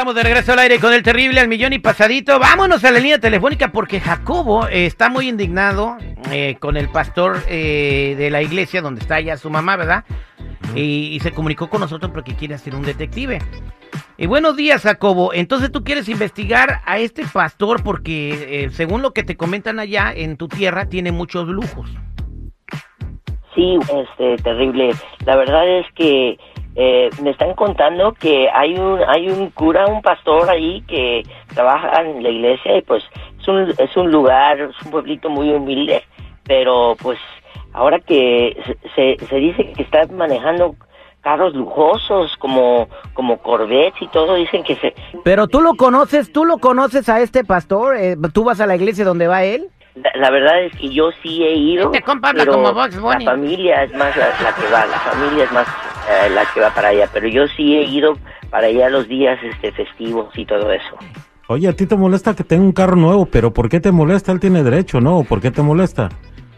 Estamos de regreso al aire con el terrible al millón y pasadito. Vámonos a la línea telefónica porque Jacobo eh, está muy indignado eh, con el pastor eh, de la iglesia donde está ya su mamá, ¿verdad? Y, y se comunicó con nosotros porque quiere hacer un detective. Y buenos días, Jacobo. Entonces tú quieres investigar a este pastor porque, eh, según lo que te comentan allá en tu tierra, tiene muchos lujos. Sí, este, terrible. La verdad es que eh, me están contando que hay un hay un cura, un pastor ahí que trabaja en la iglesia y pues es un es un lugar, es un pueblito muy humilde, pero pues ahora que se, se dice que está manejando carros lujosos como como Corvettes y todo dicen que se Pero tú lo conoces, tú lo conoces a este pastor, Eh, tú vas a la iglesia donde va él. la, la verdad es que yo sí he ido Este compa habla pero como Bugs Bunny. la familia es más la, la que va la familia es más eh, la que va para allá pero yo sí he ido para allá los días este festivos y todo eso Oye, a ti te molesta que tenga un carro nuevo, pero ¿por qué te molesta? Él tiene derecho, ¿no? ¿Por qué te molesta?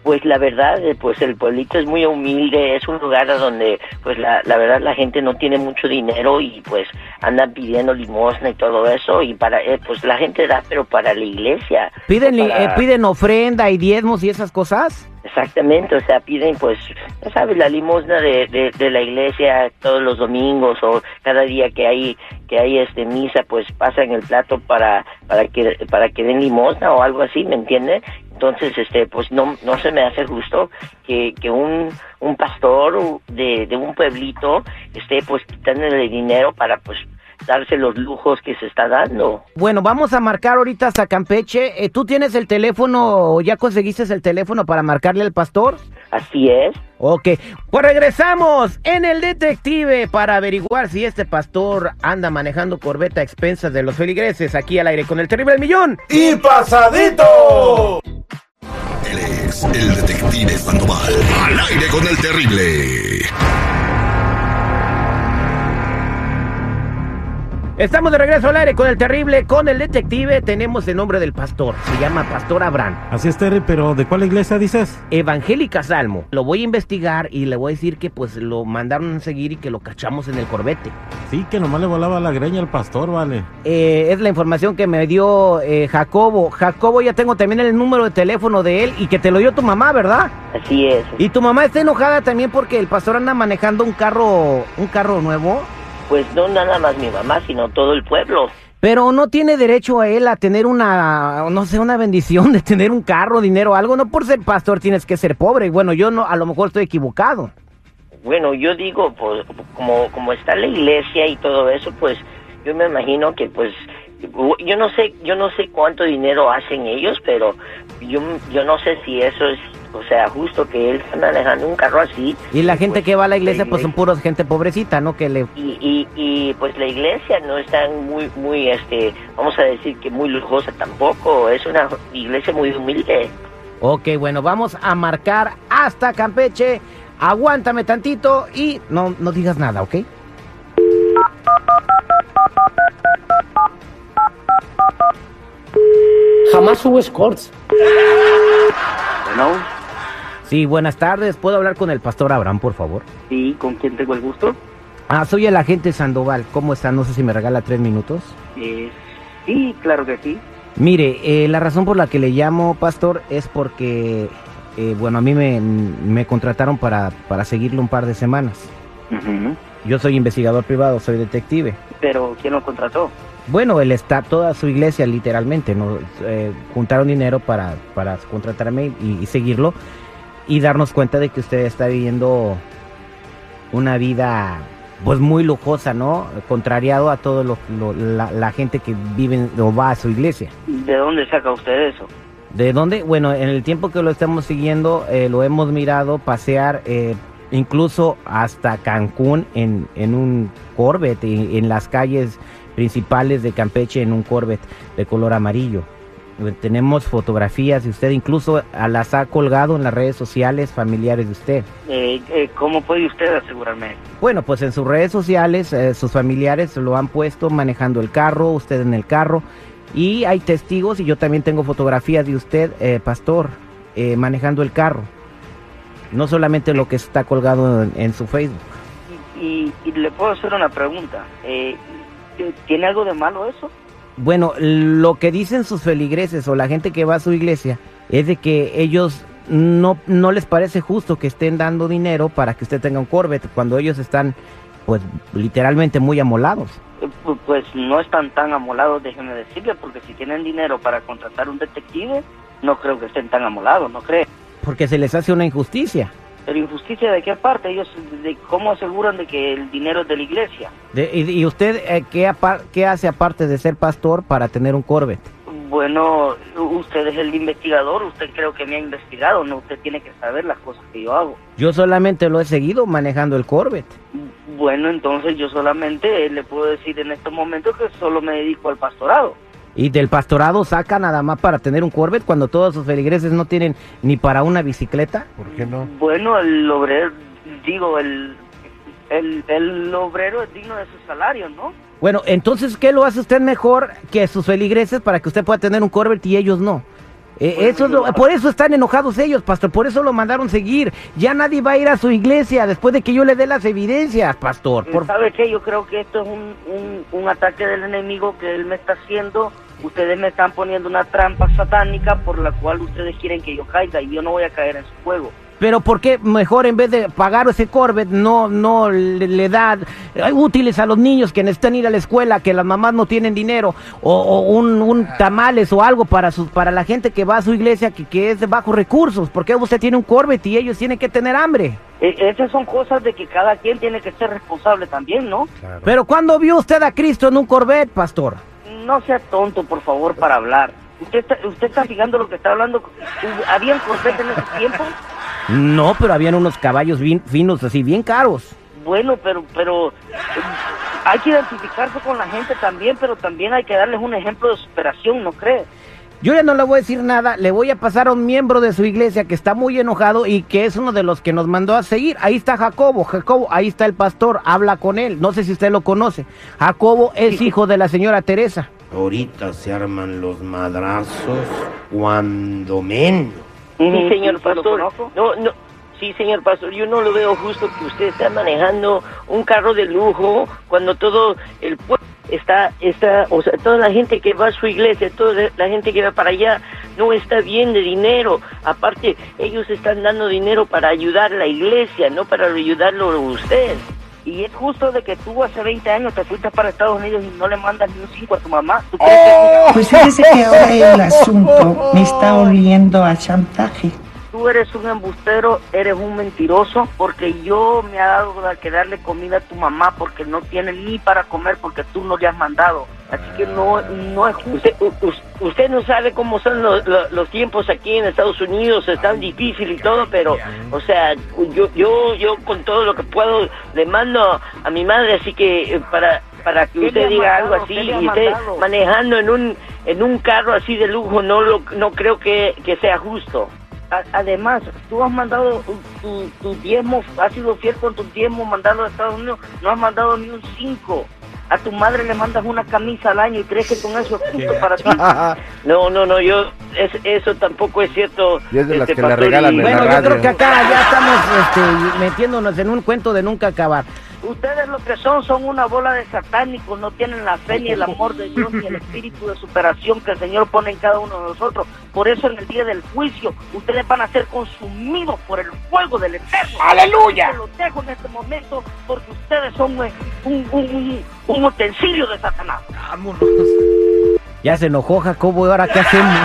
Pues la verdad, eh, pues el pueblito es muy humilde, es un lugar donde, pues la, la verdad la gente no tiene mucho dinero y pues andan pidiendo limosna y todo eso y para, eh, pues la gente da, pero para la iglesia. Piden, para- eh, piden ofrenda y diezmos y esas cosas. Exactamente, o sea, piden pues, ya sabes, la limosna de, de, de la iglesia todos los domingos o cada día que hay que hay este misa, pues pasan el plato para para que para que den limosna o algo así, ¿me entiende? Entonces, este, pues no no se me hace justo que, que un un pastor de, de un pueblito esté pues quitándole dinero para pues darse los lujos que se está dando. Bueno, vamos a marcar ahorita hasta Campeche. Eh, ¿Tú tienes el teléfono o ya conseguiste el teléfono para marcarle al pastor? Así es. Ok, pues regresamos en el detective para averiguar si este pastor anda manejando corbeta a expensas de los feligreses aquí al aire con el terrible millón. y pasadito. El detective Sandoval. Al aire con el terrible. Estamos de regreso al aire con el terrible, con el detective. Tenemos el nombre del pastor, se llama Pastor Abraham. Así es, Terry, pero ¿de cuál iglesia dices? Evangélica Salmo. Lo voy a investigar y le voy a decir que pues lo mandaron a seguir y que lo cachamos en el corbete. Sí, que nomás le volaba la greña al pastor, vale. Eh, es la información que me dio eh, Jacobo. Jacobo, ya tengo también el número de teléfono de él y que te lo dio tu mamá, ¿verdad? Así es. Y tu mamá está enojada también porque el pastor anda manejando un carro, un carro nuevo. Pues no nada más mi mamá, sino todo el pueblo. Pero no tiene derecho a él a tener una, no sé, una bendición de tener un carro, dinero, algo. No por ser pastor tienes que ser pobre. Bueno, yo no, a lo mejor estoy equivocado. Bueno, yo digo, pues, como, como está la iglesia y todo eso, pues, yo me imagino que, pues, yo no sé, yo no sé cuánto dinero hacen ellos, pero yo, yo no sé si eso es, o sea, justo que él está manejando un carro así. Y la gente pues, que va a la iglesia, la pues son puros gente pobrecita, ¿no? Que le... Y, y, y, pues la iglesia no está muy, muy, este, vamos a decir que muy lujosa tampoco, es una iglesia muy humilde. Ok, bueno, vamos a marcar hasta Campeche. Aguántame tantito y no, no digas nada, ¿ok? Jamás hubo escorts. Bueno, Sí, buenas tardes. ¿Puedo hablar con el pastor Abraham, por favor? sí, ¿con quién tengo el gusto? Ah, soy el agente Sandoval. ¿Cómo está? No sé si me regala tres minutos. Eh, sí, claro que sí. Mire, eh, la razón por la que le llamo, pastor, es porque, eh, bueno, a mí me, me contrataron para, para seguirlo un par de semanas. Yo soy investigador privado, soy detective. Pero, ¿quién lo contrató? Bueno, él está, toda su iglesia literalmente, ¿no? Eh, juntaron dinero para, para contratarme y, y seguirlo y darnos cuenta de que usted está viviendo una vida pues muy lujosa, ¿no? Contrariado a todo lo, lo- la, la gente que vive en- o va a su iglesia. ¿De dónde saca usted eso? ¿De dónde? Bueno, en el tiempo que lo estamos siguiendo, eh, lo hemos mirado pasear eh, incluso hasta Cancún en, en un Corvette, y- en las calles principales de Campeche en un Corvette de color amarillo. Tenemos fotografías de usted, incluso a las ha colgado en las redes sociales familiares de usted. Eh, eh, ¿Cómo puede usted asegurarme? Bueno, pues en sus redes sociales, eh, sus familiares lo han puesto manejando el carro, usted en el carro, y hay testigos, y yo también tengo fotografías de usted, eh, pastor, eh, manejando el carro. No solamente lo que está colgado en, en su Facebook. Y, y le puedo hacer una pregunta. Eh, ¿Tiene algo de malo eso? Bueno, lo que dicen sus feligreses o la gente que va a su iglesia es de que ellos no, no les parece justo que estén dando dinero para que usted tenga un Corvette cuando ellos están, pues, literalmente muy amolados. Eh, pu- Pues no están tan amolados, déjeme decirle, porque si tienen dinero para contratar un detective, no creo que estén tan amolados, ¿no cree? Porque se les hace una injusticia. Pero injusticia de qué parte? Ellos, de ¿cómo aseguran de que el dinero es de la iglesia? De- y, y usted eh, ¿qué, apar- qué hace aparte de ser pastor para tener un Corvette? Bueno, usted es el investigador, usted creo que me ha investigado, no usted tiene que saber las cosas que yo hago. Yo solamente lo he seguido manejando el Corvette. Bueno, entonces yo solamente le puedo decir en estos momentos que solo me dedico al pastorado. Y del pastorado saca nada más para tener un Corvette cuando todos sus feligreses no tienen ni para una bicicleta. ¿Por qué no? Bueno, el obrero, digo, el, el, el obrero es digno de su salario, ¿no? Bueno, entonces, ¿qué lo hace usted mejor que sus feligreses para que usted pueda tener un Corvette y ellos no? Eh, eso lo- por eso están enojados ellos, pastor, por eso lo mandaron seguir. Ya nadie va a ir a su iglesia después de que yo le dé las evidencias, pastor. Por... ¿Sabe qué? Yo creo que esto es un, un, un ataque del enemigo que él me está haciendo. Ustedes me están poniendo una trampa satánica por la cual ustedes quieren que yo caiga y yo no voy a caer en su juego. Pero ¿por qué mejor en vez de pagar ese Corvette no, no le, le da eh, útiles a los niños que necesitan ir a la escuela, que las mamás no tienen dinero, o, o un, un tamales o algo para sus, para la gente que va a su iglesia que, que es de bajos recursos? ¿Por qué usted tiene un Corvette y ellos tienen que tener hambre? E- esas son cosas de que cada quien tiene que ser responsable también, ¿no? Claro. Pero ¿cuándo vio usted a Cristo en un Corvette, pastor? No sea tonto, por favor, para hablar. ¿Usted está, usted está fijando lo que está hablando? ¿Habían Corvette en ese tiempo? No, pero habían unos caballos bien finos, así, bien caros. Bueno, pero, pero eh, hay que identificarse con la gente también, pero también hay que darles un ejemplo de superación, ¿no cree? Yo ya no le voy a decir nada, le voy a pasar a un miembro de su iglesia que está muy enojado y que es uno de los que nos mandó a seguir. Ahí está Jacobo, Jacobo, ahí está el pastor, habla con él. No sé si usted lo conoce. Jacobo es hijo de la señora Teresa. Ahorita se arman los madrazos cuando menos. Sí, Sí, señor pastor. No, no. Sí, señor pastor, yo no lo veo justo que usted está manejando un carro de lujo cuando todo el pueblo está, está, o sea, toda la gente que va a su iglesia, toda la gente que va para allá, no está bien de dinero. Aparte, ellos están dando dinero para ayudar a la iglesia, no para ayudarlo a usted. Y es justo de que tú hace 20 años te fuiste para Estados Unidos y no le mandas ni un 5 a tu mamá. ¿Tú crees que- Pues fíjese que ahora el asunto me está oliendo a chantaje. Tú eres un embustero, eres un mentiroso, porque yo me ha dado que darle comida a tu mamá porque no tiene ni para comer porque tú no le has mandado. Así que no, no es justo. Usted, usted no sabe cómo son los, los- los tiempos aquí en Estados Unidos, es tan difícil y todo, pero, o sea, yo, yo, yo con todo lo que puedo le mando a mi madre, así que eh, para para que ¿Qué usted diga mandado? algo así ¿Qué le ha y esté mandado? manejando en un en un carro así de lujo no lo no creo que, que sea justo además tú has mandado tu, tu diezmo has sido fiel con tu diezmo mandando a Estados Unidos no has mandado ni un 5 a tu madre le mandas una camisa al año y crees que con eso es justo para ti no no no yo es, eso tampoco es cierto Y es de las este, que le regalan y- en la Bueno, yo creo que acá ya estamos este, metiéndonos en un cuento de nunca acabar. Ustedes lo que son son una bola de satánicos, no tienen la fe ni el amor de Dios ni el espíritu de superación que el Señor pone en cada uno de nosotros. Por eso en el día del juicio ustedes van a ser consumidos por el fuego del Eterno. ¡Aleluya! Los dejo en este momento porque ustedes son un, un, utensilio de Satanás. Ya se enojó Jacobo, ¿y ahora qué hacemos?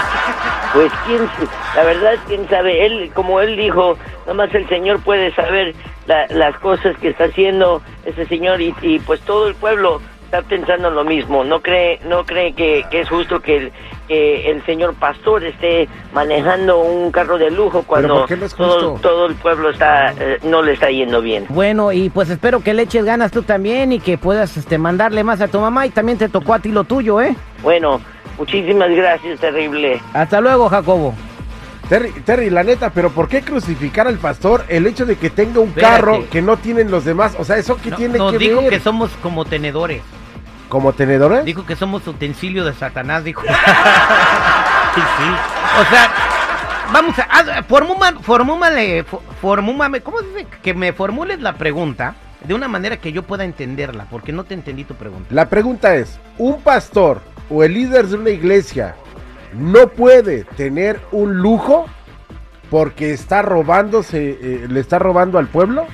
Pues quién, la verdad quién sabe, él, como él dijo, nomás el Señor puede saber la- las cosas que está haciendo ese Señor y, y, pues todo el pueblo está pensando lo mismo, no cree, no cree que, que es justo que el, que el señor pastor esté manejando un carro de lujo cuando no todo, el pueblo está, eh, no le está yendo bien. Bueno, y pues espero que le eches ganas tú también y que puedas este, mandarle más a tu mamá y también te tocó a ti lo tuyo, ¿eh? Bueno, muchísimas gracias, terrible. Hasta luego, Jacobo. Terry, Terry, la neta, pero ¿por qué crucificar al pastor el hecho de que tenga un Espérate. carro que no tienen los demás? O sea, ¿eso qué No, tiene nos que dijo ver? que somos como tenedores. ¿Como tenedores? Dijo que somos utensilio de Satanás, dijo. sí, sí. O sea, vamos a... haz- formuma- formúmale, fo- formúmame, ¿cómo dice? Que me formules la pregunta de una manera que yo pueda entenderla, porque no te entendí tu pregunta. La pregunta es, ¿un pastor o el líder de una iglesia no puede tener un lujo porque está robándose, eh, le está robando al pueblo,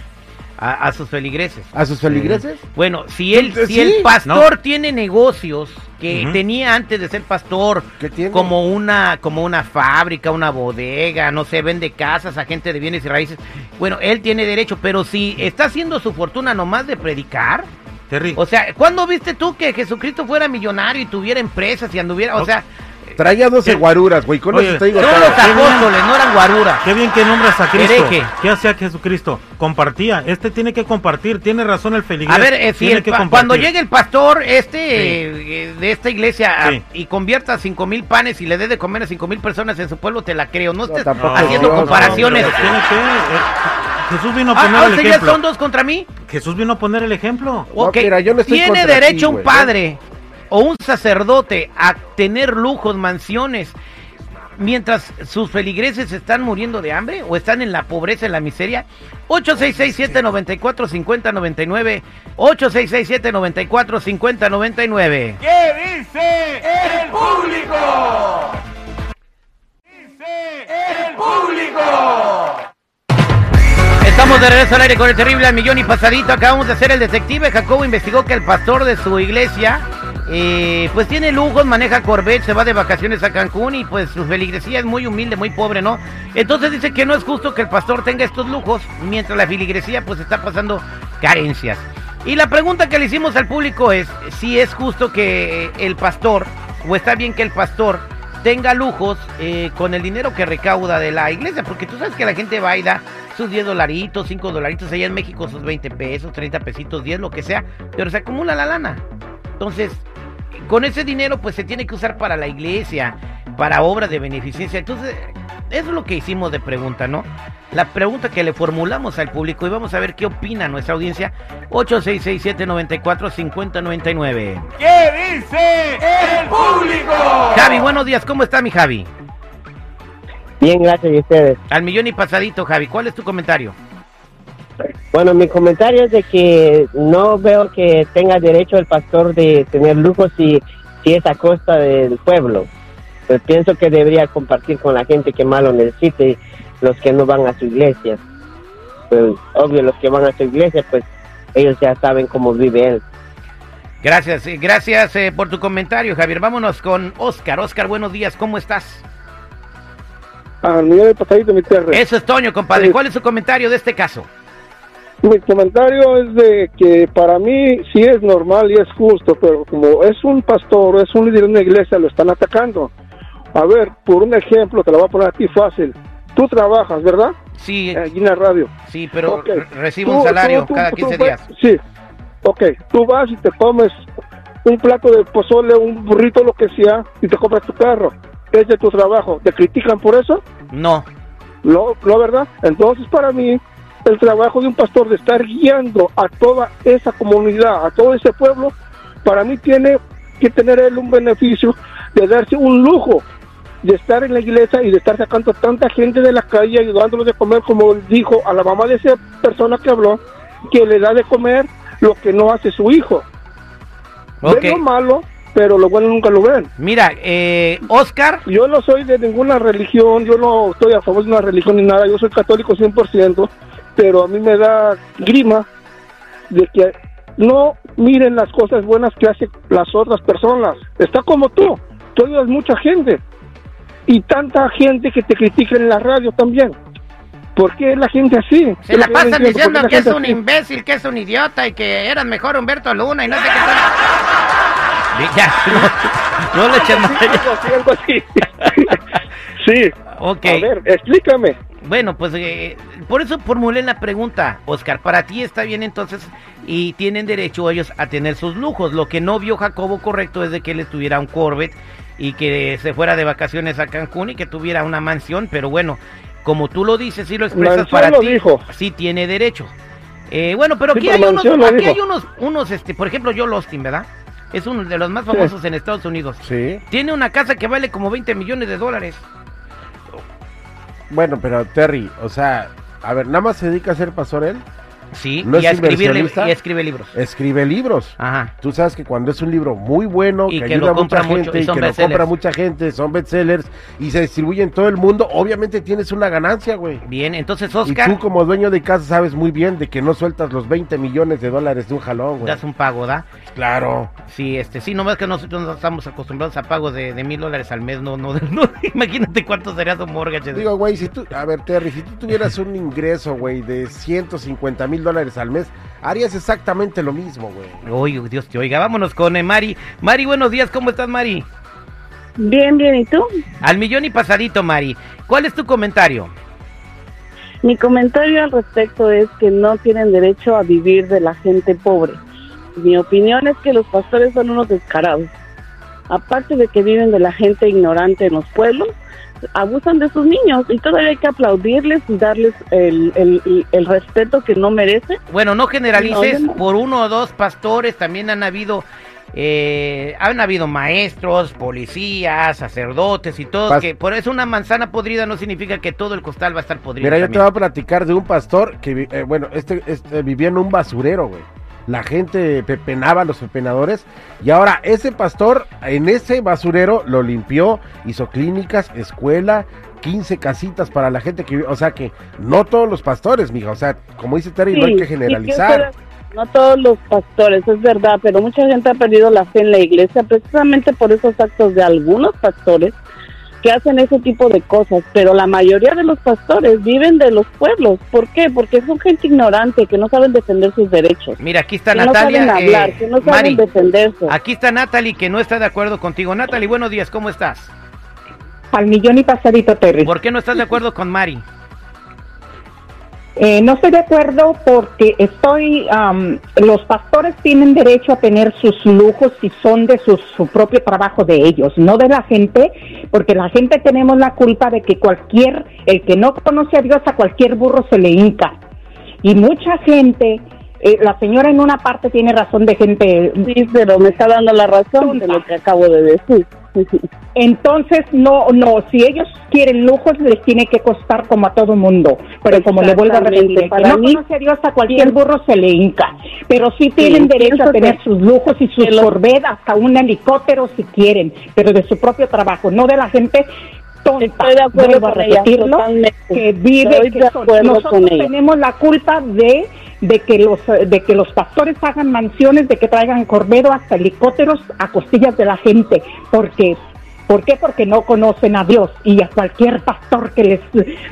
A, a sus feligreses. a sus feligreses? Bueno, si él, si sí, el pastor tiene negocios que tenía antes de ser pastor, como una, como una fábrica, una bodega, no sé, vende casas a gente de bienes y raíces, bueno, él tiene derecho, pero si está haciendo su fortuna nomás de predicar, Terry, o sea, ¿cuándo viste tú que Jesucristo fuera millonario y tuviera empresas y anduviera, o sea, Traía 12 ¿Qué? guaruras, güey, con Oye, eso te digo son todo. los apóstoles, no eran guaruras. qué bien que nombras a Cristo. Hereje. ¿Qué hacía Jesucristo? Compartía. Este tiene que compartir. Tiene razón el feligrés. A ver, eh, si Tiene el que pa- compartir. cuando llegue el pastor este Sí. eh, de esta iglesia a- y convierta cinco mil panes y le dé de comer a cinco mil personas en su pueblo, te la creo. No estés tampoco haciendo Dios, comparaciones. pero tiene que, eh, Jesús vino a Ah, poner ah, el ejemplo. son dos contra mí. Jesús vino a poner el ejemplo. No, Ok, mira, yo no estoy Tiene derecho ti, un güey, padre o un sacerdote a tener lujos, mansiones, mientras sus feligreses están muriendo de hambre o están en la pobreza, en la miseria. 8667-945099. 8667-945099. ¿Qué dice el público? Dice el público. Estamos de regreso al aire con el terrible al millón y pasadito. Acabamos de hacer el detective. Jacobo investigó que el pastor de su iglesia, pues tiene lujos, maneja Corvette, se va de vacaciones a Cancún y pues su feligresía es muy humilde, muy pobre, ¿no? Entonces dice que no es justo que el pastor tenga estos lujos mientras la feligresía pues está pasando carencias. Y la pregunta que le hicimos al público es si es justo que el pastor, o está bien que el pastor tenga lujos eh, con el dinero que recauda de la iglesia, porque tú sabes que la gente va y da sus 10 dolaritos, 5 dolaritos, allá en México sus 20 pesos, 30 pesitos, 10, lo que sea, pero se acumula la lana. Entonces, con ese dinero pues se tiene que usar para la iglesia, para obras de beneficencia. Entonces, eso es lo que hicimos de pregunta, ¿no? La pregunta que le formulamos al público y vamos a ver qué opina nuestra audiencia. 8667-945099. ¿Qué dice el público? Javi, buenos días, ¿cómo está mi Javi? Bien, gracias a ustedes. Al millón y pasadito, Javi, ¿cuál es tu comentario? Bueno, mi comentario es de que no veo que tenga derecho el pastor de tener lujos si, si es a costa del pueblo. Pues pienso que debería compartir con la gente que más lo necesite, los que no van a su iglesia. Pues obvio, los que van a su iglesia, pues ellos ya saben cómo vive él. Gracias, eh, gracias eh, por tu comentario, Javier. Vámonos con Oscar. Oscar, buenos días, ¿cómo estás? Al millón de pasadito, mi tierra. Eso es Toño, compadre. ¿Cuál es su comentario de este caso? Mi comentario es de que para mí sí es normal y es justo, pero como es un pastor, es un líder de una iglesia, lo están atacando. A ver, por un ejemplo, te lo voy a poner a ti fácil. Tú trabajas, ¿verdad? Sí, en la radio. sí, pero Ok. re- recibo Tú- un salario tú- tú- cada tú 15 vas- días. Sí. Ok, tú vas y te comes un plato de pozole, un burrito, lo que sea, y te compras tu carro. Es de tu trabajo. ¿Te critican por eso? No. No, no, ¿verdad? Entonces, para mí, el trabajo de un pastor de estar guiando a toda esa comunidad, a todo ese pueblo, para mí tiene que tener él un beneficio de darse un lujo de estar en la iglesia y de estar sacando tanta gente de la calle, ayudándolos de comer, como dijo a la mamá de esa persona que habló, que le da de comer lo que no hace su hijo. Ok. Ven lo malo, pero lo bueno nunca lo ven. Mira, eh, Oscar, Yo no soy de ninguna religión, yo no estoy a favor de una religión ni nada, yo soy católico 100%, pero a mí me da grima de que no miren las cosas buenas que hacen las otras personas. Está como tú, tú ayudas mucha gente y tanta gente que te critica en la radio también. ¿Por qué es la gente así? se la no pasan entiendo, ¿por qué diciendo la que es un así? imbécil, que es un idiota y que eras mejor Humberto Luna y no sé qué tal. Ya, no, no le eches más. Sí. Ok. A ver, explícame. Bueno, pues eh, por eso formulé la pregunta, Oscar. Para ti está bien entonces y tienen derecho ellos a tener sus lujos. Lo que no vio Jacobo correcto es de que él tuviera un Corvette y que se fuera de vacaciones a Cancún y que tuviera una mansión. Pero bueno, como tú lo dices y lo expresas Mansión para lo ti, dijo. sí tiene derecho. Eh, bueno, pero Sí, aquí pero hay unos, mansión lo aquí dijo. hay unos, unos, este, por ejemplo, Joel Austin, ¿verdad? Es uno de los más famosos en Estados Unidos. Sí. Tiene una casa que vale como 20 millones de dólares. Bueno, pero Terry, o sea, a ver, nada más se dedica a ser pastor él. Sí, no y, a es escribir, y escribe libros. Escribe libros. Ajá. Tú sabes que cuando es un libro muy bueno, Y que, que ayuda a mucha mucho, gente y y que lo compra mucha gente, son bestsellers y se distribuye en todo el mundo, obviamente tienes una ganancia, güey. Bien, entonces Y Oscar, tú como dueño de casa sabes muy bien de que no sueltas los 20 millones de dólares de un jalón, güey. das un pago, ¿da? Claro. Sí, este, sí, nomás que nosotros no estamos acostumbrados a pagos de, de mil dólares al mes, no, no, no, imagínate cuánto sería su mortgage. Digo, güey, si tú, a ver, Terry, si tú tuvieras un ingreso, güey, de 150 mil dólares al mes, harías exactamente lo mismo, güey. Oye, Dios te oiga, vámonos con eh, Mari. Mari, buenos días, ¿cómo estás, Mari? Bien, bien, ¿y tú? Al millón y pasadito, Mari. ¿Cuál es tu comentario? Mi comentario al respecto es que no tienen derecho a vivir de la gente pobre. Mi opinión es que los pastores son unos descarados. Aparte de que viven de la gente ignorante en los pueblos, abusan de sus niños y todavía hay que aplaudirles y darles el, el- el respeto que no merecen. Bueno, no generalices, No, yo no. por uno o dos pastores también han habido, eh, han habido maestros, policías, sacerdotes y todos, Pas- que por eso una manzana podrida no significa que todo el costal va a estar podrido. Mira, yo te voy a platicar de un pastor que, eh, bueno, este, este vivía en un basurero, güey. La gente pepenaba a los pepenadores y ahora ese pastor en ese basurero lo limpió, hizo clínicas, escuela, 15 casitas para la gente que vive, o sea que no todos los pastores, mija, o sea, como dice Terry, no hay que generalizar. No todos los pastores, es verdad, pero mucha gente ha perdido la fe en la iglesia precisamente por esos actos de algunos pastores que hacen ese tipo de cosas, pero la mayoría de los pastores viven de los pueblos. ¿Por qué? Porque son gente ignorante, que no saben defender sus derechos. Mira, aquí está que no Natalia. saben hablar, eh, que no saben Mari, defenderse. aquí está Natalie que no está de acuerdo contigo. Natalie, buenos días, ¿cómo estás? Al millón y pasadito, Terry. ¿Por qué no estás de acuerdo con Mari? Eh, no estoy de acuerdo porque estoy, am, los pastores tienen derecho a tener sus lujos si son de su, su propio trabajo de ellos, no de la gente, porque la gente tenemos la culpa de que cualquier, el que no conoce a Dios, a cualquier burro se le hinca. Y mucha gente, eh, la señora en una parte tiene razón de gente... Sí, pero me está dando la razón de lo que acabo de decir. Entonces, no, no, si ellos quieren lujos, les tiene que costar como a todo mundo. Pero como le vuelvo a repetir, Para no mí, conoce a Dios, a cualquier burro se le hinca. Pero sí tienen Sí, derecho a tener sus lujos y sus Corvette, hasta un helicóptero si quieren, pero de su propio trabajo, no de la gente tonta. Estoy de acuerdo Vuelvo a con ella, repetirlo, totalmente. que vive, que nosotros ella. tenemos la culpa de de que los de que los pastores hagan mansiones, de que traigan corbedo hasta helicópteros a costillas de la gente, porque ¿Por qué? Porque no conocen a Dios y a cualquier pastor que les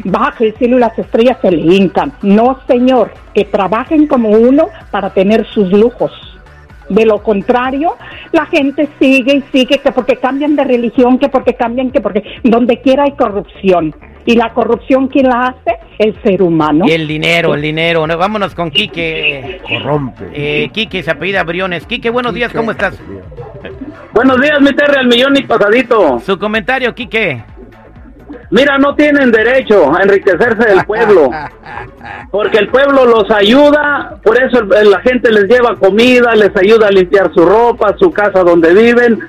baje el cielo y las estrellas se le hincan. No, señor, que trabajen como uno para tener sus lujos. De lo contrario, la gente sigue y sigue que porque cambian de religión, que porque cambian, que porque donde quiera hay corrupción. Y la corrupción, ¿quién la hace? El ser humano. El dinero, el dinero. No, vámonos con Quique. Corrompe. Eh, Quique, se apellida Briones. Quique, buenos días, ¿cómo estás? Buenos días, mi Terry, al millón y pasadito. Su comentario, Quique. Mira, no tienen derecho a enriquecerse del pueblo, porque el pueblo los ayuda, por eso la gente les lleva comida, les ayuda a limpiar su ropa, su casa donde viven,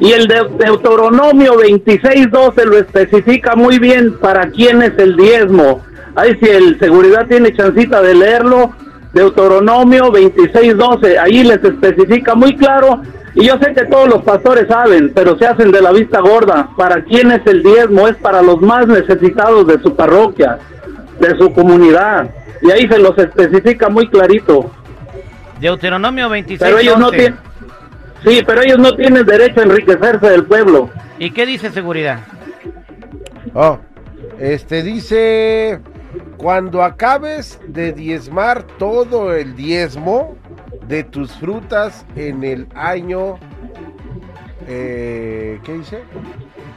y el de Deuteronomio 26.12 lo especifica muy bien para quién es el diezmo. Ahí si el seguridad tiene chancita de leerlo, Deuteronomio 26.12, ahí les especifica muy claro y yo sé que todos los pastores saben, pero se hacen de la vista gorda. ¿Para quién es el diezmo? Es para los más necesitados de su parroquia, de su comunidad. Y ahí se los especifica muy clarito. Deuteronomio 26. Pero ellos no 11. tienen... Sí, pero ellos no tienen derecho a enriquecerse del pueblo. ¿Y qué dice seguridad? Oh, este dice, cuando acabes de diezmar todo el diezmo de tus frutas en el año, eh, ¿qué dice?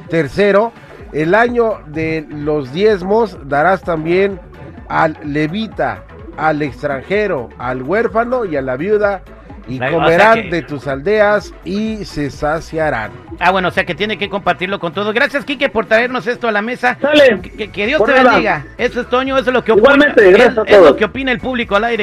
Tercero, el año de los diezmos darás también al levita, al extranjero, al huérfano y a la viuda, y Ay, o sea comerán que- de tus aldeas y se saciarán. Ah, bueno, o sea que tiene que compartirlo con todos. Gracias, Quique, por traernos esto a la mesa. Sale. Que, que Dios Por te nada. bendiga. Eso es Toño, eso es lo que opina. Igualmente, gracias es- a es lo todos. que opina el público al aire.